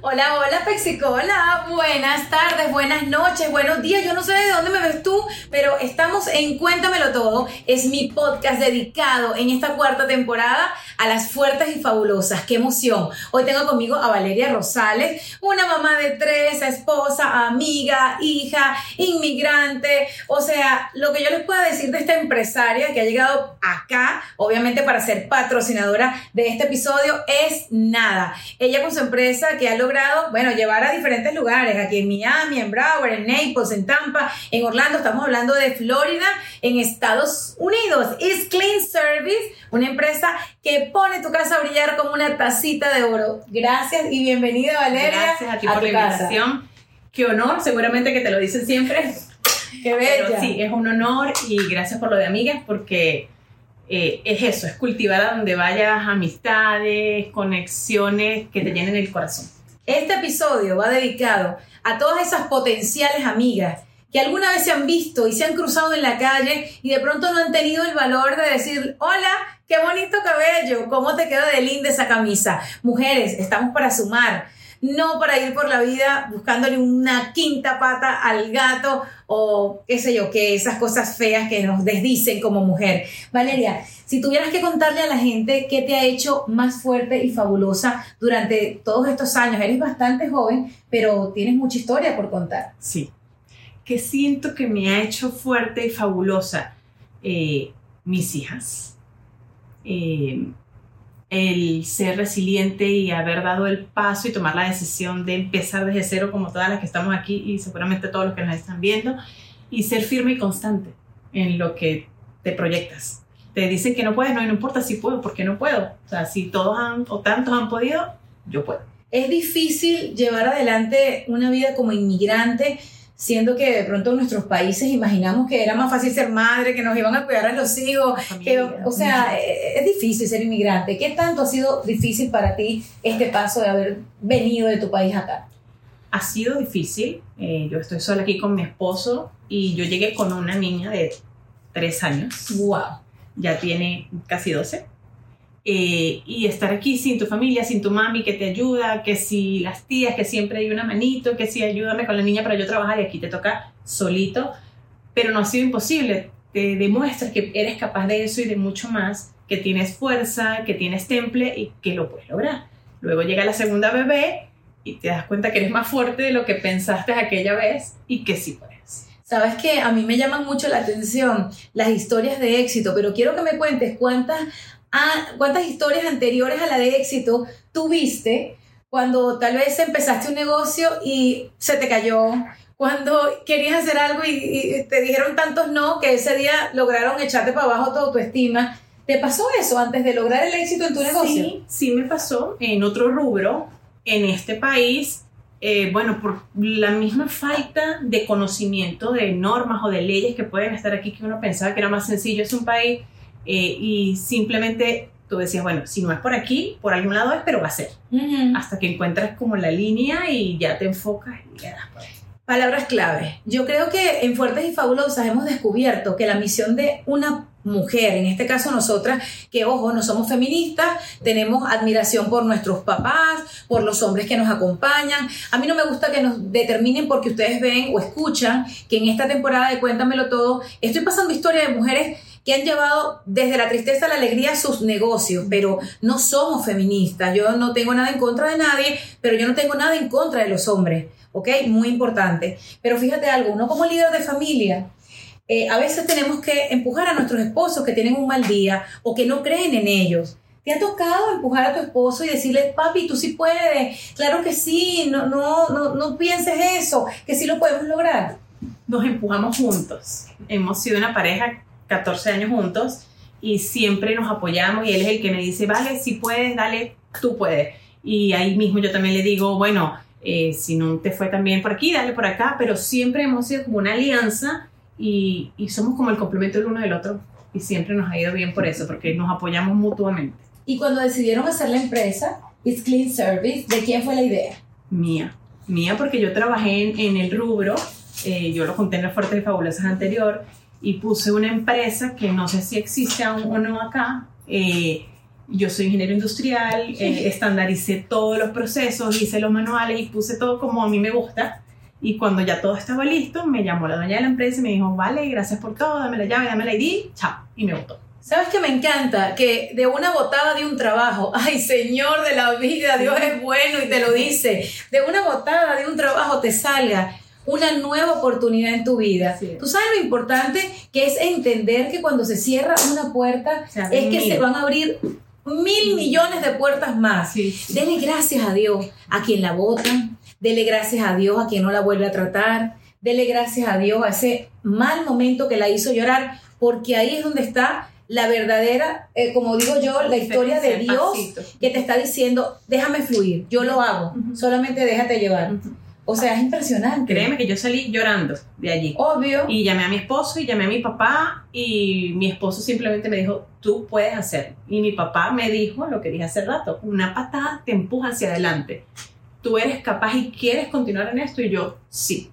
Hola, hola Pexicola, buenas tardes, buenas noches, buenos días. Yo no sé de dónde me ves tú, pero estamos en Cuéntamelo Todo. Es mi podcast dedicado en esta cuarta temporada a las fuertes y fabulosas. ¡Qué emoción! Hoy tengo conmigo a Valeria Rosales, una mamá de tres, esposa, amiga, hija, inmigrante. O sea, lo que yo les puedo decir de esta empresaria que ha llegado acá, obviamente para ser patrocinadora de este episodio, es nada. Ella con su empresa que ha logrado bueno, llevar a diferentes lugares, aquí en Miami, en Broward, en Naples, en Tampa, en Orlando, estamos hablando de Florida, en Estados Unidos. Es Clean Service, una empresa que pone tu casa a brillar como una tacita de oro. Gracias y bienvenida, Valeria. Gracias a ti por la invitación. Qué honor, seguramente que te lo dicen siempre. Qué bella. sí, es un honor y gracias por lo de amigas porque eh, es eso, es cultivar a donde vayas amistades, conexiones que te llenen el corazón. Este episodio va dedicado a todas esas potenciales amigas que alguna vez se han visto y se han cruzado en la calle y de pronto no han tenido el valor de decir, hola, qué bonito cabello, cómo te queda de linda esa camisa. Mujeres, estamos para sumar no para ir por la vida buscándole una quinta pata al gato o qué sé yo, que esas cosas feas que nos desdicen como mujer. Valeria, si tuvieras que contarle a la gente qué te ha hecho más fuerte y fabulosa durante todos estos años, eres bastante joven, pero tienes mucha historia por contar. Sí, que siento que me ha hecho fuerte y fabulosa eh, mis hijas. Eh, el ser resiliente y haber dado el paso y tomar la decisión de empezar desde cero como todas las que estamos aquí y seguramente todos los que nos están viendo y ser firme y constante en lo que te proyectas. Te dicen que no puedes, no, no importa si puedo, porque no puedo. O sea, si todos han, o tantos han podido, yo puedo. Es difícil llevar adelante una vida como inmigrante siendo que de pronto en nuestros países imaginamos que era más fácil ser madre, que nos iban a cuidar a los hijos, o sea, eh, es difícil ser inmigrante. ¿Qué tanto ha sido difícil para ti este paso de haber venido de tu país acá? Ha sido difícil. Eh, yo estoy sola aquí con mi esposo y yo llegué con una niña de tres años. ¡Wow! Ya tiene casi 12. Eh, y estar aquí sin tu familia, sin tu mami que te ayuda, que si las tías, que siempre hay una manito, que si ayúdame con la niña para yo trabajar y aquí te toca solito, pero no ha sido imposible. Te demuestras que eres capaz de eso y de mucho más, que tienes fuerza, que tienes temple y que lo puedes lograr. Luego llega la segunda bebé y te das cuenta que eres más fuerte de lo que pensaste aquella vez y que sí puedes. Sabes que a mí me llaman mucho la atención las historias de éxito, pero quiero que me cuentes cuántas cuántas historias anteriores a la de éxito tuviste cuando tal vez empezaste un negocio y se te cayó, cuando querías hacer algo y, te dijeron tantos no que ese día lograron echarte para abajo tu autoestima. ¿Te pasó eso antes de lograr el éxito en tu negocio? Sí, sí me pasó en otro rubro, en este país. Eh, bueno, por la misma falta de conocimiento de normas o de leyes que pueden estar aquí, que uno pensaba que era más sencillo, es un país eh, y simplemente tú decías, bueno, si no es por aquí, por algún lado es, pero va a ser. Hasta que encuentras como la línea y ya te enfocas y le das por ahí. Palabras clave. Yo creo que en Fuertes y Fabulosas hemos descubierto que la misión de una mujer, en este caso nosotras, que ojo, no somos feministas, tenemos admiración por nuestros papás, por los hombres que nos acompañan. A mí no me gusta que nos determinen porque ustedes ven o escuchan que en esta temporada de Cuéntamelo Todo estoy pasando historia de mujeres que han llevado desde la tristeza a la alegría sus negocios, pero no somos feministas. Yo no tengo nada en contra de nadie, pero yo no tengo nada en contra de los hombres, ¿ok? Muy importante. Pero fíjate algo, uno como líder de familia, eh, a veces tenemos que empujar a nuestros esposos que tienen un mal día o que no creen en ellos. ¿Te ha tocado empujar a tu esposo y decirle, papi, tú sí puedes? Claro que sí, no, no, no, no pienses eso, que sí lo podemos lograr. Nos empujamos juntos. Hemos sido una pareja 14 años juntos y siempre nos apoyamos y él es el que me dice, vale, si puedes, dale, tú puedes. Y ahí mismo yo también le digo, bueno, eh, si no te fue tan bien por aquí, dale por acá, pero siempre hemos sido como una alianza y, y somos como el complemento el uno del otro y siempre nos ha ido bien por eso, porque nos apoyamos mutuamente. Y cuando decidieron hacer la empresa, It's Clean Service, ¿de quién fue la idea? Mía, mía porque yo trabajé en, en el rubro, eh, yo lo conté en las Fuertes y Fabulosas anterior, y puse una empresa que no sé si existe aún o no acá, Eh, yo soy ingeniero industrial, eh, estandaricé todos los procesos, hice los manuales y puse todo como a mí me gusta. Y cuando ya todo estaba listo, me llamó la dueña de la empresa y me dijo, vale, gracias por todo, dame la llave, dame la ID, chao. Y me votó. ¿Sabes qué me encanta? Que de una botada de un trabajo, ay Señor de la vida, Dios es bueno y te lo dice, de una botada de un trabajo te salga una nueva oportunidad en tu vida. Tú sabes lo importante que es entender que cuando se cierra una puerta Se abren es que mil. se van a abrir mil millones de puertas más. Sí, sí. Dele gracias a Dios a quien la votan, dele gracias a Dios a quien no la vuelve a tratar, dele gracias a Dios a ese mal momento que la hizo llorar, porque ahí es donde está la verdadera, eh, como digo yo, la historia de Dios pasito. que te está diciendo, déjame fluir, yo lo hago, solamente déjate llevar. O sea, es impresionante. Créeme que yo salí llorando de allí. Obvio. Y llamé a mi esposo y llamé a mi papá y mi esposo simplemente me dijo, tú puedes hacerlo. Y mi papá me dijo lo que dije hace rato, una patada te empuja hacia adelante. Tú eres capaz y quieres continuar en esto y yo sí.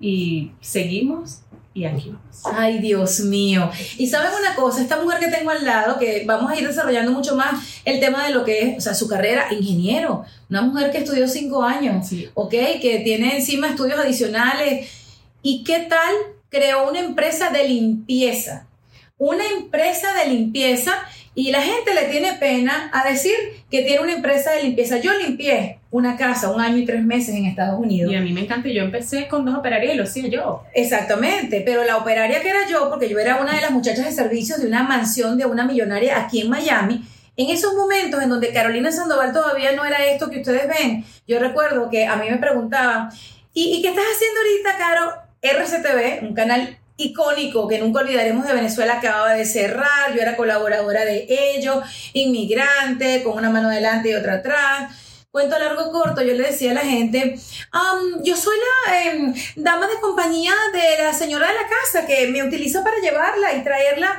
Y seguimos y. Ay, Dios mío. Y saben una cosa, esta mujer que tengo al lado, que vamos a ir desarrollando mucho más el tema de lo que es, o sea, su carrera, ingeniero, una mujer que estudió cinco años, Sí. ¿ok? Que tiene encima estudios adicionales. ¿Y qué tal? Creó una empresa de limpieza. Una empresa de limpieza y la gente le tiene pena a decir que tiene una empresa de limpieza. Yo limpié una casa un año y tres meses en Estados Unidos. Y a mí me encanta, yo empecé con dos operarias y lo hacía yo. Exactamente, pero la operaria que era yo, porque yo era una de las muchachas de servicios de una mansión de una millonaria aquí en Miami, en esos momentos en donde Carolina Sandoval todavía no era esto que ustedes ven, yo recuerdo que a mí me preguntaban, ¿y, y qué estás haciendo ahorita, Caro? RCTV, un canal icónico que nunca olvidaremos de Venezuela, acababa de cerrar, yo era colaboradora de ellos, inmigrante, con una mano adelante y otra atrás. Cuento largo corto, yo le decía a la gente, "Am, yo soy la em, dama de compañía de la señora de la casa que me utiliza para llevarla y traerla.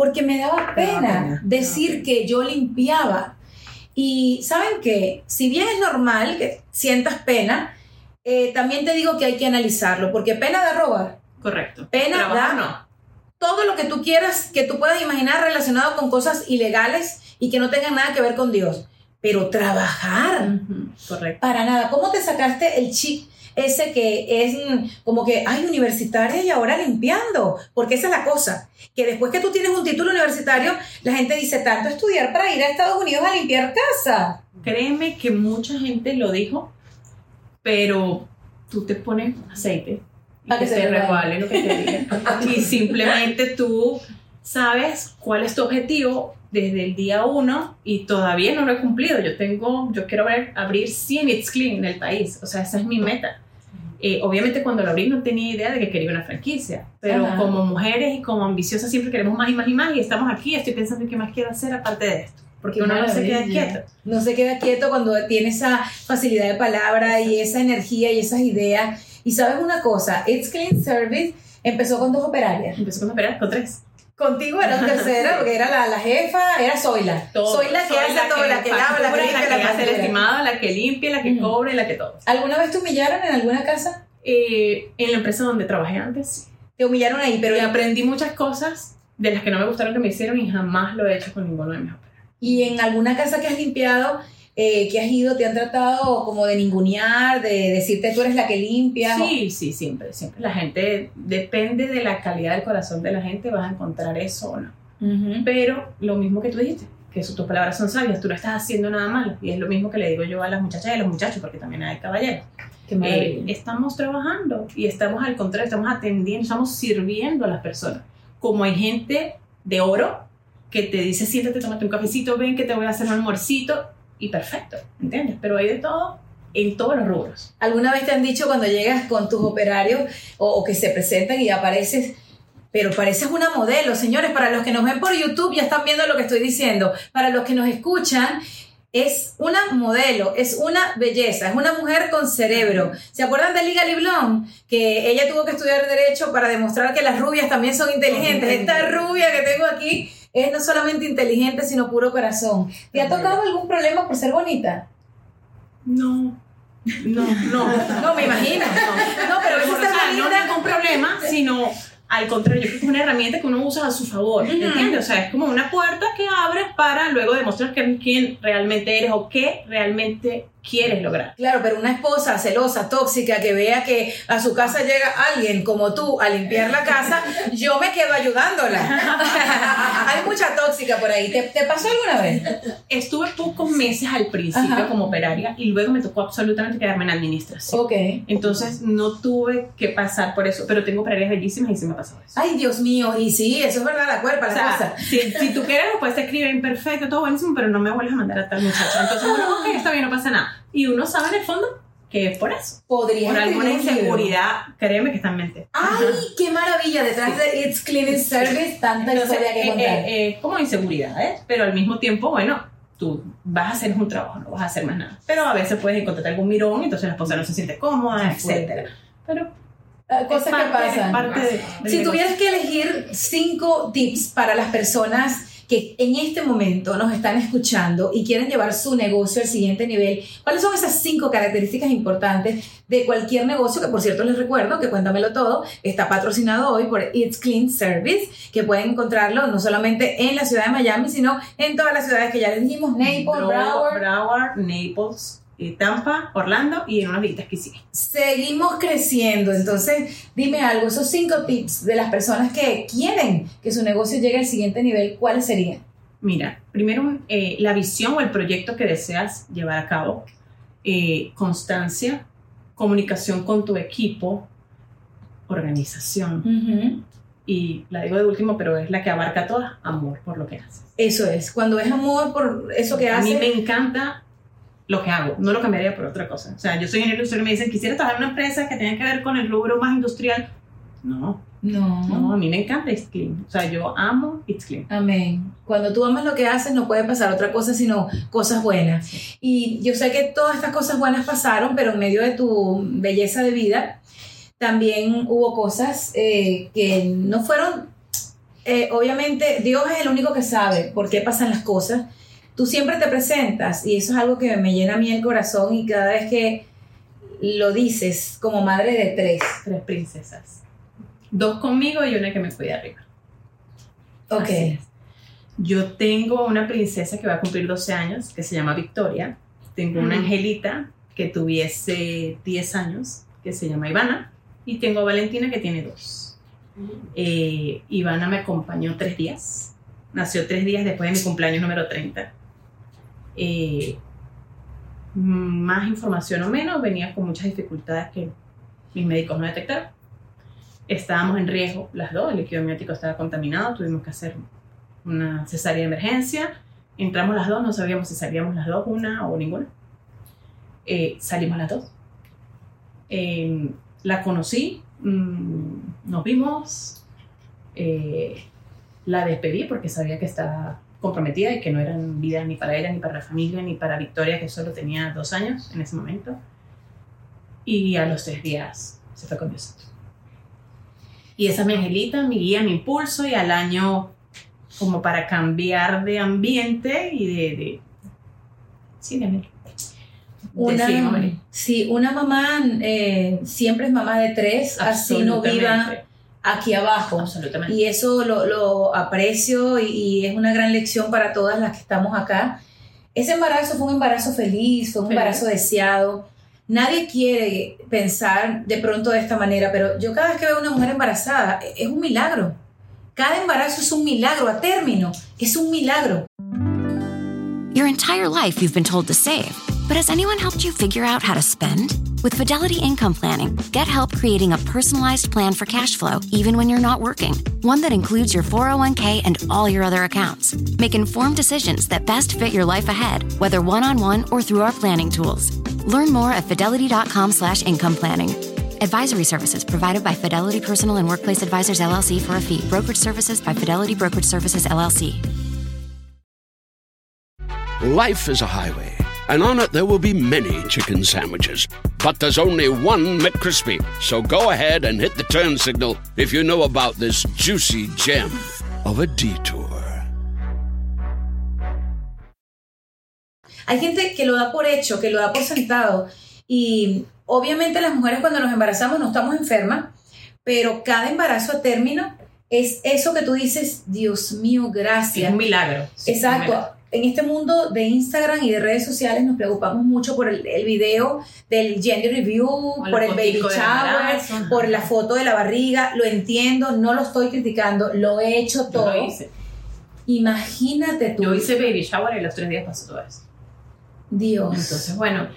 porque me daba daba pena decir que yo limpiaba. Y saben que, si bien es normal que sientas pena, eh, también te digo que hay que analizarlo, porque pena da robar. Correcto. Pena Trabajo da- no. todo lo que tú quieras, que tú puedas imaginar relacionado con cosas ilegales y que no tengan nada que ver con Dios. Pero trabajar, Correcto. para nada. ¿Cómo te sacaste el chip ese que es mm, como que, ay, universitaria y ahora limpiando? Porque esa es la cosa, que después que tú tienes un título universitario, la gente dice, tanto estudiar para ir a Estados Unidos a limpiar casa. Créeme que mucha gente lo dijo, pero tú te pones aceite y que que se resbale lo que te diga. y simplemente tú sabes cuál es tu objetivo desde el día uno y todavía no lo he cumplido. Yo tengo, yo quiero ver, abrir 100 It's Clean en el país. O sea, esa es mi meta. Eh, obviamente cuando lo abrí no tenía idea de que quería una franquicia, pero Ajá. como mujeres y como ambiciosas siempre queremos más y más y más y estamos aquí, estoy pensando en qué más quiero hacer aparte de esto, porque uno no se queda quieto. No se queda quieto cuando tiene esa facilidad de palabra y esa energía y esas ideas. Y sabes una cosa, It's Clean Service empezó con dos operarias. Empezó con operar con tres. Contigo era tercera, porque era la, la jefa, era Zoila. Todo. Zoila que hace todo, la que lava, la que limpia, la que hace el estimado, la que limpia, la que y la que todo. ¿Alguna vez te humillaron en alguna casa? Eh, en la empresa donde trabajé antes, Te humillaron ahí, pero pero aprendí muchas cosas de las que no me gustaron que me hicieron y jamás lo he hecho con ninguno de mis operarios. y en alguna casa que has limpiado, eh, que has ido, te han tratado como de ningunear, de decirte tú eres la que limpia. Sí, sí, siempre, siempre. La gente, depende de la calidad del corazón de la gente, vas a encontrar eso o no. Pero lo mismo que tú dijiste, que tus palabras son sabias, tú no estás haciendo nada malo. Y es lo mismo que le digo yo a las muchachas y a los muchachos, porque también hay caballeros. Eh, estamos trabajando y estamos al contrario, estamos atendiendo, estamos sirviendo a las personas. Como hay gente de oro que te dice, siéntate, tómate un cafecito, ven que te voy a hacer un almuercito y perfecto, ¿entiendes? Pero hay de todo en todos los rubros. ¿Alguna vez te han dicho cuando llegas con tus operarios o, o que se presentan y apareces, Pero pareces una modelo, señores. Para los que nos ven por YouTube ya están viendo lo que estoy diciendo. Para los que nos escuchan, es una modelo, es una belleza, es una mujer con cerebro. ¿Se acuerdan de Liga Liblón? Que ella tuvo que estudiar Derecho para demostrar que las rubias también son inteligentes. Esta rubia que tengo aquí es no solamente inteligente, sino puro corazón. ¿Te ha tocado algún problema por ser bonita? No. No, no. No, me imagino. No, pero eso sea, no ningún problema, sino al contrario, es una herramienta que uno usa a su favor, ¿entiendes? O sea, es como una puerta que abres para luego demostrar quién realmente eres o qué realmente quieres lograr. Claro, pero una esposa celosa, tóxica, que vea que a su casa llega alguien como tú a limpiar la casa, yo me quedo ayudándola. Hay mucha tóxica por ahí. ¿Te, pasó alguna vez? Estuve pocos meses al principio como operaria y luego me tocó absolutamente quedarme en administración. Ok. Entonces no tuve que pasar por eso, pero tengo operarias bellísimas y se me pasó eso. Ay, Dios mío, y sí, eso es verdad, la cuerpa, la cosa. Si, si, tú quieres, lo puedes escribir imperfecto, todo buenísimo, pero no me vuelves a mandar a tal muchacha. Entonces, bueno, ok, está bien, no pasa nada y uno sabe en el fondo que es por eso. Podría Por alguna inseguridad, créeme que está en mente. ¡Ay, qué maravilla! Detrás de It's Cleaning Service, tanta historia que eh, contar. Eh, eh, como inseguridad, ¿eh? Pero al mismo tiempo, bueno, tú vas a hacer un trabajo, no vas a hacer más nada. Pero a veces puedes encontrar algún mirón, entonces la esposa no se siente cómoda, etc. Pero ah, cosas que pasan. si tuvieras que elegir cinco tips para las personas que en este momento nos están escuchando y quieren llevar su negocio al siguiente nivel, ¿cuáles son esas cinco características importantes de cualquier negocio? Que por cierto les recuerdo que Cuéntamelo Todo está patrocinado hoy por It's Clean Service, que pueden encontrarlo no solamente en la ciudad de Miami, sino en todas las ciudades que ya les dijimos, Naples, Broward. Broward, Naples, Tampa, Orlando y en unas visitas que sí. Seguimos creciendo, entonces dime algo, esos cinco tips de las personas que quieren que su negocio llegue al siguiente nivel, ¿cuáles serían? Mira, primero eh, la visión o el proyecto que deseas llevar a cabo, eh, constancia, comunicación con tu equipo, organización. Y la digo de último, pero es la que abarca toda, amor por lo que haces. Eso es, cuando es amor por eso que haces. A mí me encanta lo que hago, no lo cambiaría por otra cosa. O sea, yo soy ingeniero industrial y me dicen, quisiera trabajar en una empresa que tenga que ver con el rubro más industrial. No. No. No, a mí me encanta It's Clean. O sea, yo amo It's Clean. Amén. Cuando tú amas lo que haces, no puede pasar otra cosa sino cosas buenas. Y yo sé que todas estas cosas buenas pasaron, pero en medio de tu belleza de vida, también hubo cosas eh, que no fueron. Eh, obviamente, Dios es el único que sabe por qué pasan las cosas tú siempre te presentas y eso es algo que me llena a mí el corazón y cada vez que lo dices como madre de tres. Tres princesas. Dos conmigo y una que me cuida arriba. Ok. Yo tengo una princesa que va a cumplir 12 años, que se llama Victoria. Tengo una angelita que tuviese 10 años, que se llama Ivana. Y tengo a Valentina, que tiene dos. Eh, Ivana me acompañó tres días. Nació tres días después de mi cumpleaños número 30 eh, más información o menos, venía con muchas dificultades que mis médicos no detectaron. Estábamos en riesgo las dos, el líquido amniótico estaba contaminado, tuvimos que hacer una cesárea de emergencia. Entramos las dos, no sabíamos si salíamos las dos, una o ninguna. Eh, salimos las dos. Em, la conocí, mm, nos vimos, eh, la despedí porque sabía que estaba comprometida y que no eran vida ni para ella, ni para la familia, ni para Victoria, que solo tenía dos años en ese momento. Y a los tres días se fue con Dios. Y esa es mi angelita, mi guía, mi impulso, y al año, como para cambiar de ambiente y de. de sí, de una, sí, una mamá eh, siempre es mamá de tres, así no viva aquí abajo. Absolutamente. Y eso lo, aprecio y, es una gran lección para todas las que estamos acá. Ese embarazo fue un embarazo feliz, fue un embarazo deseado. Nadie quiere pensar de pronto de esta manera, pero yo cada vez que veo una mujer embarazada, es un milagro. Cada embarazo es un milagro a término, es un milagro. Your entire life you've been told to save. But has anyone helped you figure out how to spend? With Fidelity Income Planning, get help creating a personalized plan for cash flow, even when you're not working. One that includes your 401k and all your other accounts. Make informed decisions that best fit your life ahead, whether one-on-one or through our planning tools. Learn more at fidelity.com slash income planning. Advisory services provided by Fidelity Personal and Workplace Advisors LLC for a fee. Brokerage services by Fidelity Brokerage Services LLC. Life is a highway, and on it there will be many chicken sandwiches. But there's only one McCrispy. So go ahead and hit the turn signal if you know about this juicy gem of a detour. Hay gente que lo da por hecho, que lo da por sentado. Y obviamente las mujeres cuando nos embarazamos no estamos enfermas, pero cada embarazo a término es eso que tú dices, Dios mío, gracias. Es un milagro. Sí, Exacto. un milagro. En este mundo de Instagram y de redes sociales nos preocupamos mucho por el, el video del gender review, por el baby shower, por la foto de la barriga. Lo entiendo, no lo estoy criticando, lo he hecho Yo todo. lo hice. Imagínate tú. Yo hice baby shower y los tres días pasó todo eso. Dios. Entonces, bueno.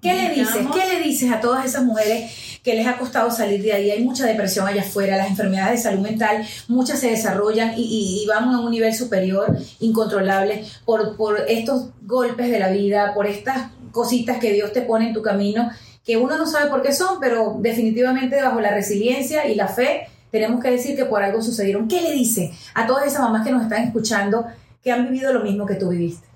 ¿Qué le dices? ¿Qué le dices a todas esas mujeres que les ha costado salir de ahí? Hay mucha depresión allá afuera, las enfermedades de salud mental, muchas se desarrollan y, y- y van a un nivel superior, incontrolable, por, por estos golpes de la vida, por estas cositas que Dios te pone en tu camino, que uno no sabe por qué son, pero definitivamente bajo la resiliencia y la fe tenemos que decir que por algo sucedieron. ¿Qué le dice a todas esas mamás que nos están escuchando que han vivido lo mismo que tú viviste?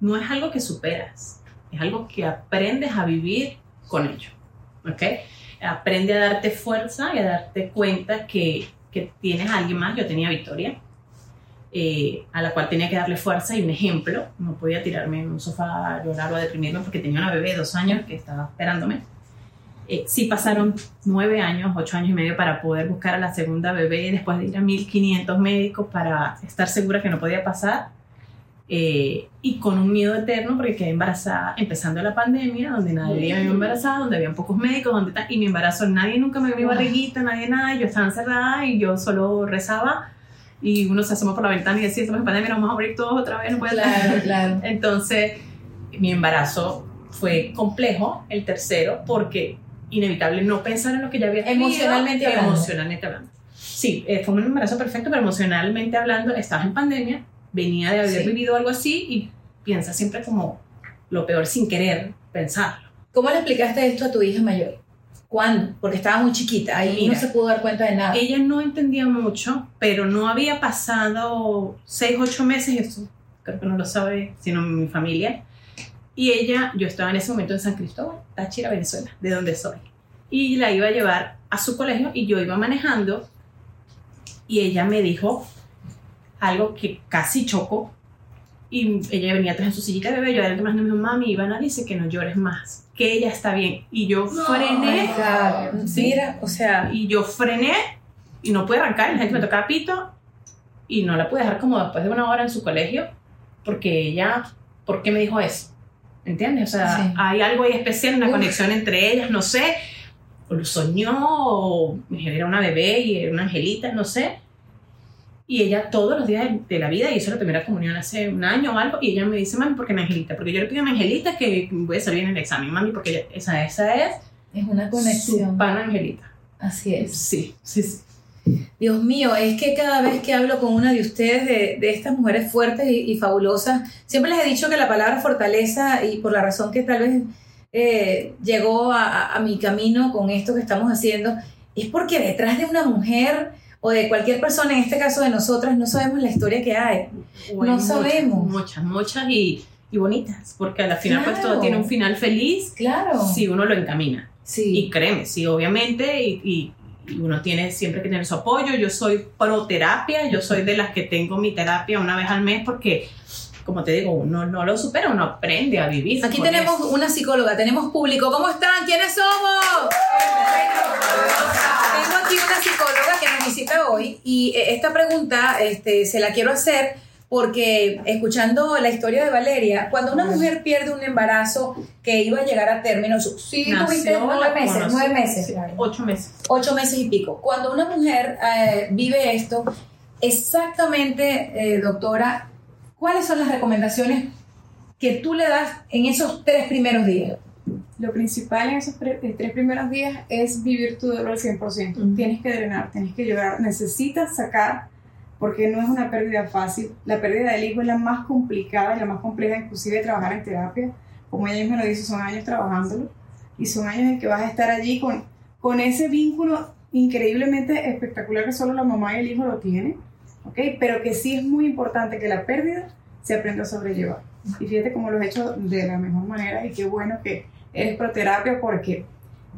no es algo que superas, es algo que aprendes a vivir con ello. ¿Ok? Aprende a darte fuerza y a darte cuenta que, que tienes alguien más. Yo tenía Victoria, eh, a la cual tenía que darle fuerza y un ejemplo. No podía tirarme en un sofá a llorar o a deprimirme porque tenía una bebé de dos años que estaba esperándome. Eh, sí pasaron nueve años, ocho años y medio para poder buscar a la segunda bebé después de ir a 1500 médicos para estar segura que no podía pasar. Eh, y con un miedo eterno porque quedé embarazada empezando la pandemia, donde nadie me había embarazado, donde habían pocos médicos, donde y mi embarazo nadie nunca me vio mi barriguita, nadie nada, yo estaba encerrada y yo solo rezaba y uno se asoma por la ventana y decía, estamos en pandemia, nos vamos a morir todos otra vez, no puede ser. claro. Entonces, mi embarazo fue complejo, el tercero, porque inevitable no pensar en lo que ya había vivido, Emocionalmente hablando. Emocionalmente hablando. Sí, eh, fue un embarazo perfecto, pero emocionalmente hablando, estabas en pandemia, venía de haber Sí. vivido algo así y piensas siempre como lo peor sin querer pensarlo. ¿Cómo le explicaste esto a tu hija mayor? ¿Cuándo? Porque estaba muy chiquita, ahí Mira. no se pudo dar cuenta de nada. Ella no entendía mucho, pero no había pasado seis, ocho meses, eso creo que no lo sabe, sino mi familia. Y ella, yo estaba en ese momento en San Cristóbal, Táchira, Venezuela, de donde soy. Y la iba a llevar a su colegio y yo iba manejando y ella me dijo algo que casi chocó. Y ella venía atrás en su sillita de bebé, yo adelante más me dijo, mami, Ivana dice que no llores más, que ella está bien. Y yo frené. Sí. Mira, o sea, Y yo frené y no pude arrancar. La gente me tocaba pito y no la pude dejar como después de una hora en su colegio porque ella, ¿por qué me dijo eso? ¿Entiendes? O sea, Sí. hay algo ahí especial, una Uf. conexión entre ellas, no sé. O lo soñó, o era una bebé y era una angelita, no sé. Y ella todos los días de- la vida hizo la primera comunión hace un año o algo. Y ella me dice, mami, ¿por qué mi angelita? Porque yo le pido a mi angelita que voy a salir en el examen, mami, porque ella- esa, esa es es una su conexión. pana angelita. Así es. Sí, sí, sí. Dios mío, es que cada vez que hablo con una de ustedes, de, de estas mujeres fuertes y, y fabulosas, siempre les he dicho que la palabra fortaleza, y por la razón que tal vez eh, llegó a, a- a mi camino con esto que estamos haciendo, es porque detrás de una mujer o de cualquier persona, en este caso de nosotras, no sabemos la historia que hay. No muchas, sabemos. Muchas, muchas y, y bonitas, porque al final pues Claro. todo tiene un final feliz Claro. si uno lo encamina. Y Sí. créeme, sí, obviamente, y, y- y uno tiene siempre que tener su apoyo. Yo soy pro terapia, yo soy de las que tengo mi terapia una vez al mes porque, como te digo, uno no lo supera, uno aprende a vivir. Aquí tenemos eso. una psicóloga, tenemos público. ¿Cómo están? ¿Quiénes somos? Tengo aquí una psicóloga que nos visita hoy y eh, esta pregunta este, se la quiero hacer porque escuchando la historia de Valeria, cuando una mujer pierde un embarazo que iba a llegar a término, Nació, tuviste nueve meses, nueve meses, sí, ocho meses. ocho meses y pico. Cuando una mujer eh, vive esto, exactamente, eh, doctora, ¿cuáles son las recomendaciones que tú le das en esos tres primeros días? Lo principal en esos eh, tres primeros días es vivir tu dolor al 100%. Ujú. Tienes que drenar, tienes que llorar, necesitas sacar, porque no es una pérdida fácil. La pérdida del hijo es la más complicada y la más compleja, inclusive de trabajar en terapia. Como ella misma lo dice, son años trabajándolo y son años en que vas a estar allí con, con ese vínculo increíblemente espectacular que solo la mamá y el hijo lo tienen, ¿ok? Pero que sí es muy importante que la pérdida se aprenda a sobrellevar. Y fíjate cómo lo he hecho de la mejor manera y qué bueno que eres proterapia porque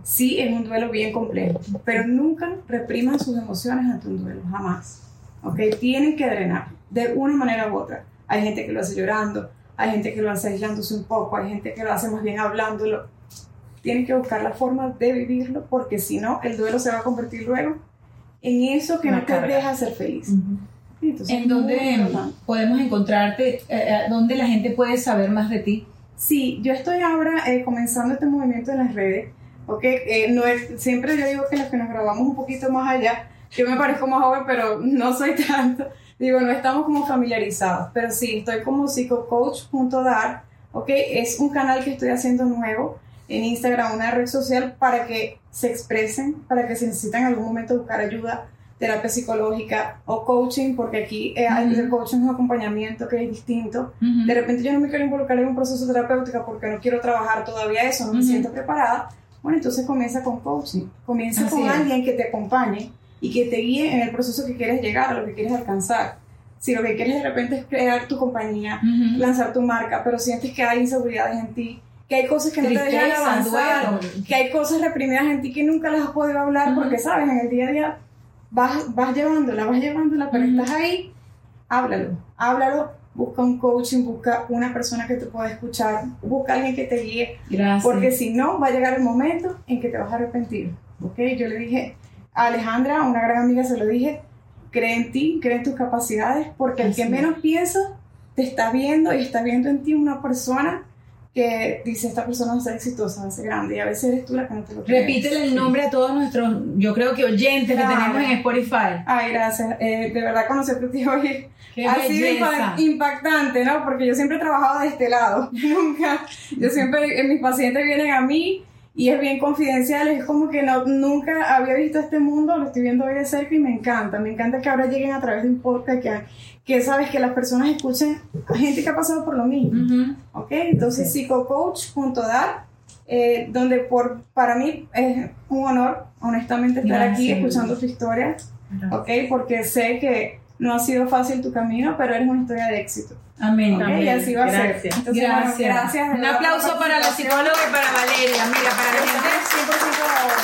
sí es un duelo bien complejo, pero nunca repriman sus emociones ante un duelo, jamás. ¿Ok? Tienen que drenar de una manera u otra. Hay gente que lo hace llorando, hay gente que lo hace aislándose un poco, hay gente que lo hace más bien hablándolo. Tienen que buscar la forma de vivirlo porque si no, el duelo se va a convertir luego en eso que Una no te carga. deja ser feliz. Entonces, ¿En es importante. podemos encontrarte? eh, ¿Dónde la gente puede saber más de ti? Sí, yo estoy ahora eh, comenzando este movimiento en las redes, ¿ok? Eh, no es, siempre yo digo que los que nos grabamos un poquito más allá, yo me parezco más joven, pero no soy tanto. Digo, no estamos como familiarizados, pero sí, estoy como psicocoach.dar, ¿ok? Es un canal que estoy haciendo nuevo en Instagram, una red social para que se expresen, para que si necesitan en algún momento buscar ayuda, terapia psicológica o coaching, porque aquí eh, hay- el coaching es un acompañamiento que es distinto. De repente yo no me quiero involucrar en un proceso terapéutico porque no quiero trabajar todavía eso, no me siento preparada. Bueno, entonces comienza con coaching. Comienza Así con es. alguien que te acompañe y que te guíe en el proceso que quieres llegar, a lo que quieres alcanzar. Si lo que quieres de repente es crear tu compañía, Ujú. lanzar tu marca, pero sientes que hay inseguridades en ti, que hay cosas que no te dejan Tristeza, avanzar, duelo. que hay cosas reprimidas en ti que nunca las has podido hablar Ujú. porque, sabes, en el día a día vas, vas llevándola, vas llevándola, pero estás ahí, háblalo, háblalo, busca un coaching, busca una persona que te pueda escuchar, busca alguien que te guíe, Gracias. porque si no, va a llegar el momento en que te vas a arrepentir, ¿ok? Yo le dije a Alejandra, una gran amiga, se lo dije, cree en ti, cree en tus capacidades, porque el que menos piensa te está viendo y está viendo en ti una persona que dice, esta persona va a ser exitosa, va a ser grande, y a veces eres tú la que no te lo crees. Repítele el nombre a todos nuestros, yo creo que oyentes Claro. que tenemos en Spotify. Ay, gracias. Eh, de verdad conocerte ti hoy Qué ha sido belleza. impa- impactante, ¿no? Porque yo siempre he trabajado de este lado. Nunca. Yo siempre, eh, mis pacientes vienen a mí y es bien confidencial. Es como que no, nunca había visto este mundo, lo estoy viendo hoy de cerca y me encanta. Me encanta que ahora lleguen a través de un podcast que, que sabes que las personas escuchen a gente que ha pasado por lo mismo. ¿ok? Entonces, psicocoach.dar, eh, donde por, para mí es un honor, honestamente, estar aquí Gracias. escuchando tu historia, ¿ok? Porque sé que no ha sido fácil tu camino, pero eres una historia de éxito. Amén. ¿ok? Y así va a ser. Gracias. Bueno, Gracias. gracias. de Un aplauso para la psicóloga y para Valeria. Mira, para la gente. 100%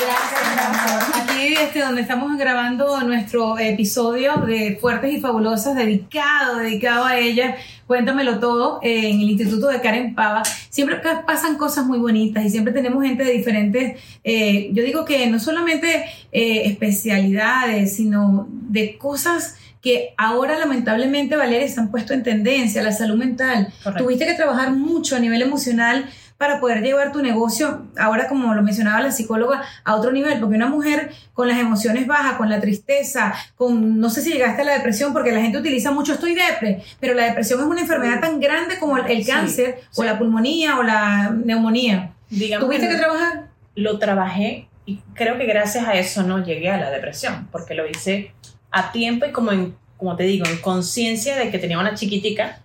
Gracias, amor. Aquí este, donde estamos grabando nuestro episodio de Fuertes y Fabulosas, dedicado, dedicado a ella. Cuéntamelo todo eh, en el Instituto de Karen Pava. Siempre pasan cosas muy bonitas y siempre tenemos gente de diferentes, eh, yo digo que no solamente eh, especialidades, sino de cosas que ahora lamentablemente, Valeria, se han puesto en tendencia, la salud mental. Correcto. Tuviste que trabajar mucho a nivel emocional para poder llevar tu negocio, ahora como lo mencionaba la psicóloga, a otro nivel, porque una mujer con las emociones bajas, con la tristeza, con, no sé si llegaste a la depresión, porque la gente utiliza mucho estoy depre, pero la depresión es una enfermedad tan grande como el, el Sí, cáncer o la pulmonía o la neumonía. Digamos ¿Tuviste que que trabajar? lo trabajé y creo que gracias a eso no llegué a la depresión, porque lo hice a tiempo y como, en, como te digo, en conciencia de que tenía una chiquitica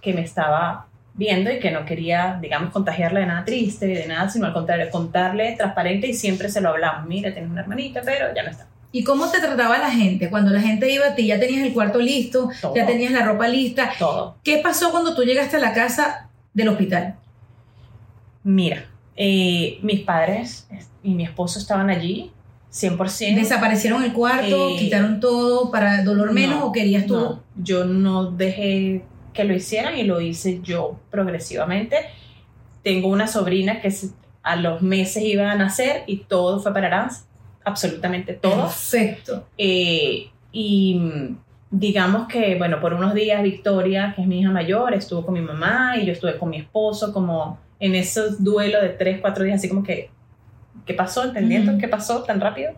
que me estaba viendo y que no quería, digamos, contagiarla de nada triste, de nada, sino al contrario, contarle transparente y siempre se lo hablamos, mira, tienes una hermanita, pero ya no está. ¿Y cómo te trataba la gente? Cuando la gente iba a ti, ya tenías el cuarto listo, Todo. ya tenías la ropa lista. Todo. ¿Qué pasó cuando tú llegaste a la casa del hospital? Mira, eh, mis padres y mi esposo estaban allí, 100%. ¿Desaparecieron el cuarto? Eh, ¿Quitaron todo para dolor menos No, o querías tú? No, yo no dejé que lo hicieran y lo hice yo progresivamente. Tengo una sobrina que a los meses iba a nacer y todo fue para Arans, absolutamente todo. Perfecto. Eh, y mm, digamos que, bueno, por unos días Victoria, que es mi hija mayor, estuvo con mi mamá y yo estuve con mi esposo como en ese duelo de tres, cuatro días, así como que, ¿qué pasó? Entendiendo qué pasó tan rápido.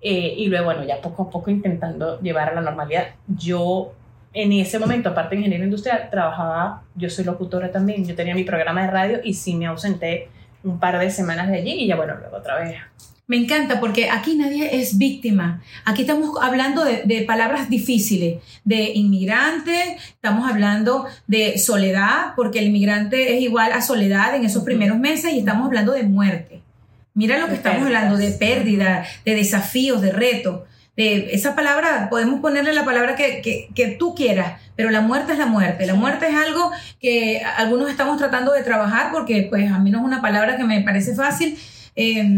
Eh, y luego, bueno, ya poco a poco intentando llevar a la normalidad. Yo en ese momento, aparte de ingeniero industrial, trabajaba, yo soy locutora también, yo tenía mi programa de radio y sí me ausenté un par de semanas de allí y ya bueno, luego otra vez Me encanta porque aquí nadie es víctima. Aquí estamos hablando de, de palabras difíciles, de inmigrante, estamos hablando de soledad, porque el inmigrante es igual a soledad en esos primeros meses y estamos hablando de muerte. Mira lo que De estamos hablando de pérdida, de desafíos, de reto. De esa palabra, podemos ponerle la palabra que, que- que tú quieras, pero la muerte es la muerte. La muerte es algo que algunos estamos tratando de trabajar porque pues a mí no es una palabra que me parece fácil. Eh,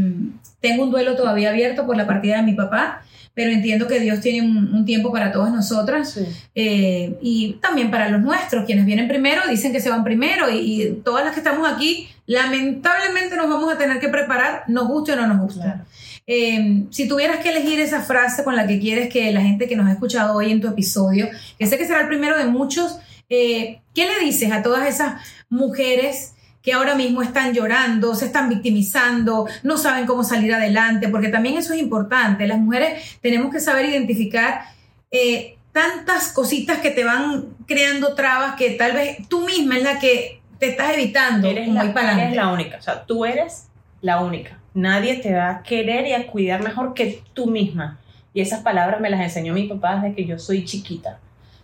tengo un duelo todavía abierto por la partida de mi papá, pero entiendo que Dios tiene un, un tiempo para todas nosotras eh, y también para los nuestros, quienes vienen primero dicen que se van primero y, y todas las que estamos aquí, lamentablemente nos vamos a tener que preparar, nos guste o no nos guste. Claro. Eh, si tuvieras que elegir esa frase con la que quieres que la gente que nos ha escuchado hoy en tu episodio, que sé que será el primero de muchos, eh, ¿qué le dices a todas esas mujeres que ahora mismo están llorando, se están victimizando, no saben cómo salir adelante? Porque también eso es importante. Las mujeres tenemos que saber identificar eh, tantas cositas que te van creando trabas que tal vez tú misma es la que te estás evitando Eres como la, ir para eres la única. O sea, tú eres la única. Nadie te va a querer y a cuidar mejor que tú misma. Y esas palabras me las enseñó mi papá desde que yo soy chiquita.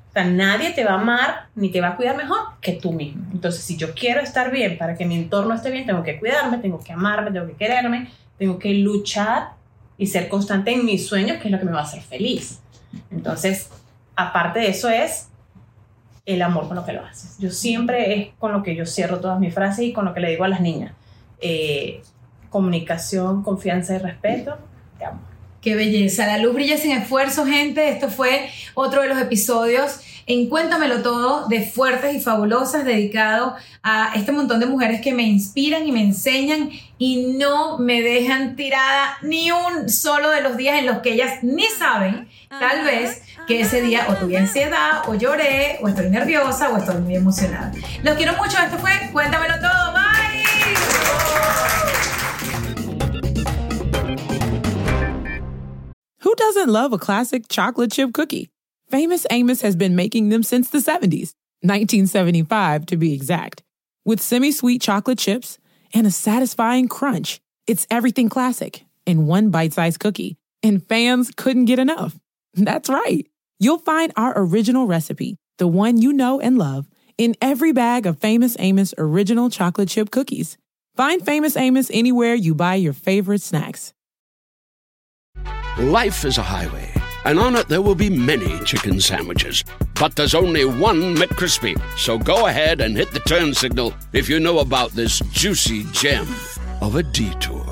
O sea, nadie te va a amar ni te va a cuidar mejor que tú misma. Entonces, si yo quiero estar bien, para que mi entorno esté bien, tengo que cuidarme, tengo que amarme, tengo que quererme, tengo que luchar y ser constante en mis sueños, que es lo que me va a hacer feliz. Entonces, aparte de eso es el amor con lo que lo haces. Yo siempre es con lo que yo cierro todas mis frases y con lo que le digo a las niñas. Eh, comunicación, confianza y respeto. Te amo. Qué belleza. La luz brilla sin esfuerzo, gente. Esto fue otro de los episodios en Cuéntamelo Todo de Fuertes y Fabulosas, dedicado a este montón de mujeres que me inspiran y me enseñan y no me dejan tirada ni un solo de los días en los que ellas ni saben, tal vez, que ese día o tuve ansiedad, o lloré, o estoy nerviosa, o estoy muy emocionada. Los quiero mucho. Esto fue Cuéntamelo Todo. Bye. Who doesn't love a classic chocolate chip cookie? Famous Amos has been making them since the 70s, 1975 to be exact. With semi sweet chocolate chips and a satisfying crunch, it's everything classic in one bite sized cookie, and fans couldn't get enough. That's right. You'll find our original recipe, the one you know and love, in every bag of Famous Amos original chocolate chip cookies. Find Famous Amos anywhere you buy your favorite snacks. Life is a highway, and on it there will be many chicken sandwiches. But there's only one McCrispy. So go ahead and hit the turn signal if you know about this juicy gem of a detour.